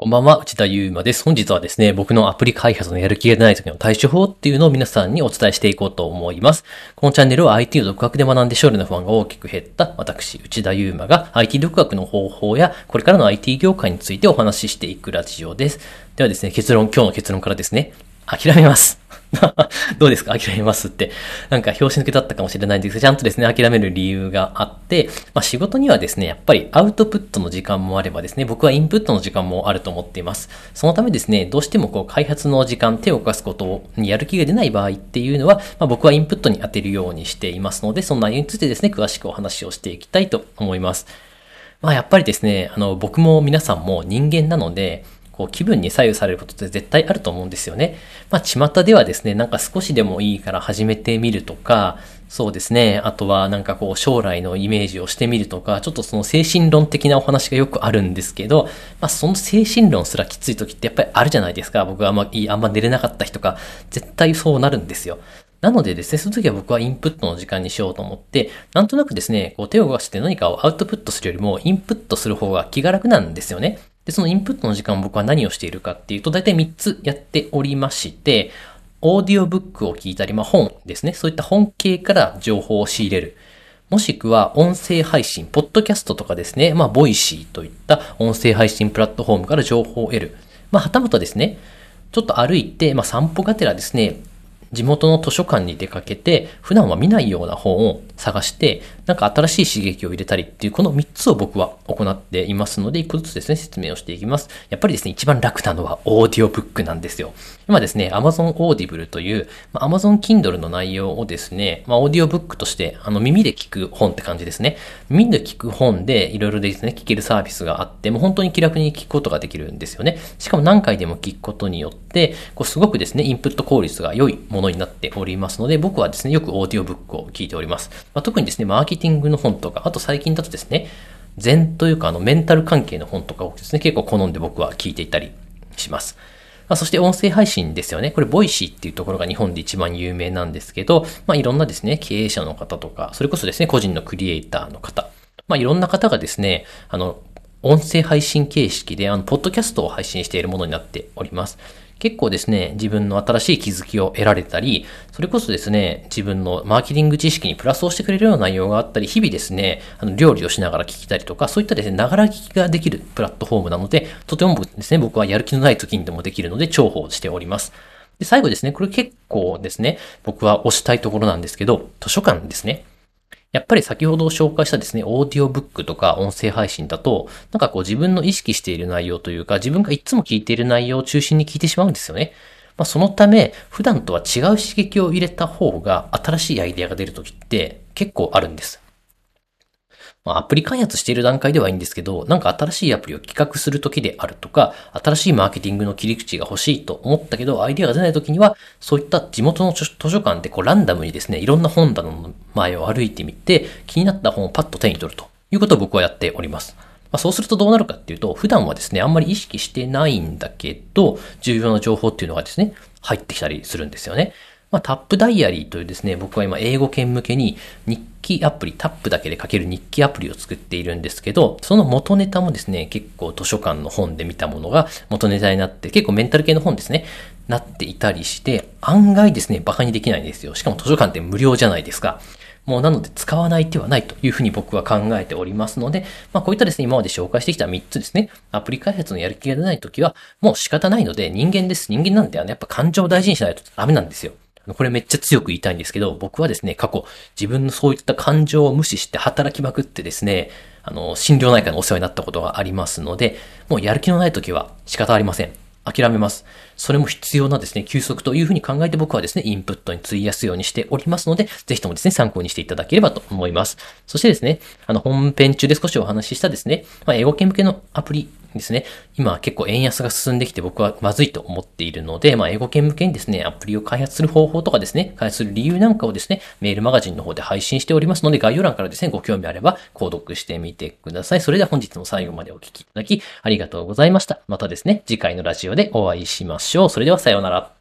こんばんは、内田祐馬です。本日はですね、僕のアプリ開発のやる気がない時の対処法っていうのを皆さんにお伝えしていこうと思います。このチャンネルは IT を独学で学んで勝利の不安が大きく減った私、内田祐馬が IT 独学の方法やこれからの IT 業界についてお話ししていくラジオです。ではですね、結論、今日の結論からですね、諦めます。どうですか？諦めますって。なんか表紙抜けだったかもしれないんですけど、ちゃんとですね、諦める理由があって、まあ仕事にはですね、やっぱりアウトプットの時間もあればですね、僕はインプットの時間もあると思っています。そのためですね、どうしてもこう開発の時間、手を動かすことにやる気が出ない場合っていうのは、まあ僕はインプットに当てるようにしていますので、その内容についてですね、詳しくお話をしていきたいと思います。まあやっぱりですね、あの僕も皆さんも人間なので、こう気分に左右されることって絶対あると思うんですよね。まあ、巷ではですね、なんか少しでもいいから始めてみるとか、そうですね。あとはなんかこう将来のイメージをしてみるとか、ちょっとその精神論的なお話がよくあるんですけど、まあその精神論すらきつい時ってやっぱりあるじゃないですか。僕はあんまあんま寝れなかった人が絶対そうなるんですよ。なのでですね、その時は僕はインプットの時間にしようと思って、なんとなくですね、こう手を動かして何かをアウトプットするよりもインプットする方が気が楽なんですよね。で、そのインプットの時間僕は何をしているかっていうと、大体3つやっておりまして、オーディオブックを聞いたり、まあ本ですね。そういった本系から情報を仕入れる。もしくは音声配信、ポッドキャストとかですね。まあ、 Voicy といった音声配信プラットフォームから情報を得る。まあ、はたまたですね、ちょっと歩いて、まあ、散歩がてらですね、地元の図書館に出かけて、普段は見ないような本を探して、なんか新しい刺激を入れたりっていう、この3つを僕は行っていますので、1個ずつですね、説明をしていきます。やっぱりですね、一番楽なのはオーディオブックなんですよ。今ですね、Amazon Audible という、まあ、Amazon Kindle の内容をですね、まあ、オーディオブックとして、あの、耳で聞く本って感じですね。耳で聞く本で、いろいろですね、聞けるサービスがあって、もう本当に気楽に聞くことができるんですよね。しかも何回でも聞くことによって、こうすごくですね、インプット効率が良いものになっておりますので、僕はですね、よくオーディオブックを聞いております。まあ、特にですね、マーケーティングの本とか、あと最近だとですね、禅というかあのメンタル関係の本とかをですね、結構好んで僕は聞いていたりします。まあ、そして音声配信ですよね。これ、 Voicy っていうところが日本で一番有名なんですけど、まあ、いろんなですね、経営者の方とか、それこそですね、個人のクリエイターの方、まあ、いろんな方がですね、あの、音声配信形式で、あの、ポッドキャストを配信しているものになっております。結構ですね、自分の新しい気づきを得られたり、それこそですね、自分のマーケティング知識にプラスをしてくれるような内容があったり、日々ですね、あの料理をしながら聞きたりとか、そういったですね、ながら聞きができるプラットフォームなので、とてもですね、僕はやる気のない時にでもできるので重宝しております。で、最後ですね、これ結構ですね、僕は推したいところなんですけど、図書館ですね。やっぱり先ほど紹介したですね、オーディオブックとか音声配信だと、なんかこう自分の意識している内容というか、自分がいつも聞いている内容を中心に聞いてしまうんですよね。まあ、そのため、普段とは違う刺激を入れた方が新しいアイデアが出るときって結構あるんです。まあ、アプリ開発している段階ではいいんですけど、なんか新しいアプリを企画するときであるとか、新しいマーケティングの切り口が欲しいと思ったけど、アイデアが出ないときには、そういった地元の図書館でこうランダムにですね、いろんな本棚の前を歩いてみて、気になった本をパッと手に取るということを僕はやっております。まあ、そうするとどうなるかっていうと、普段はですね、あんまり意識してないんだけど、重要な情報っていうのがですね、入ってきたりするんですよね。まあ、タップダイアリーというですね、僕は今英語圏向けに日記アプリ、タップだけで書ける日記アプリを作っているんですけど、その元ネタもですね、結構図書館の本で見たものが元ネタになって、結構メンタル系の本ですね、なっていたりして、案外ですね、馬鹿にできないんですよ。しかも図書館って無料じゃないですか。もうなので使わない手はないというふうに僕は考えておりますので、まあこういったですね、今まで紹介してきた3つですね、アプリ開発のやる気が出ないときは、もう仕方ないので人間です。人間なんてあのやっぱ感情を大事にしないとダメなんですよ。これめっちゃ強く言いたいんですけど、僕はですね、過去、自分のそういった感情を無視して働きまくってですね、あの、心療内科のお世話になったことがありますので、もうやる気のない時は仕方ありません。諦めます。それも必要なですね、休息というふうに考えて僕はですね、インプットに費やすようにしておりますので、ぜひともですね、参考にしていただければと思います。そしてですね、あの、本編中で少しお話ししたですね、まあ、英語系向けのアプリですね、今結構円安が進んできて僕はまずいと思っているので、まあ、英語圏向けにですね、アプリを開発する方法とかですね、開発する理由なんかをですね、メールマガジンの方で配信しておりますので、概要欄からですね、ご興味あれば購読してみてください。それでは本日も最後までお聴きいただきありがとうございました。またですね、次回のラジオでお会いしましょう。それではさようなら。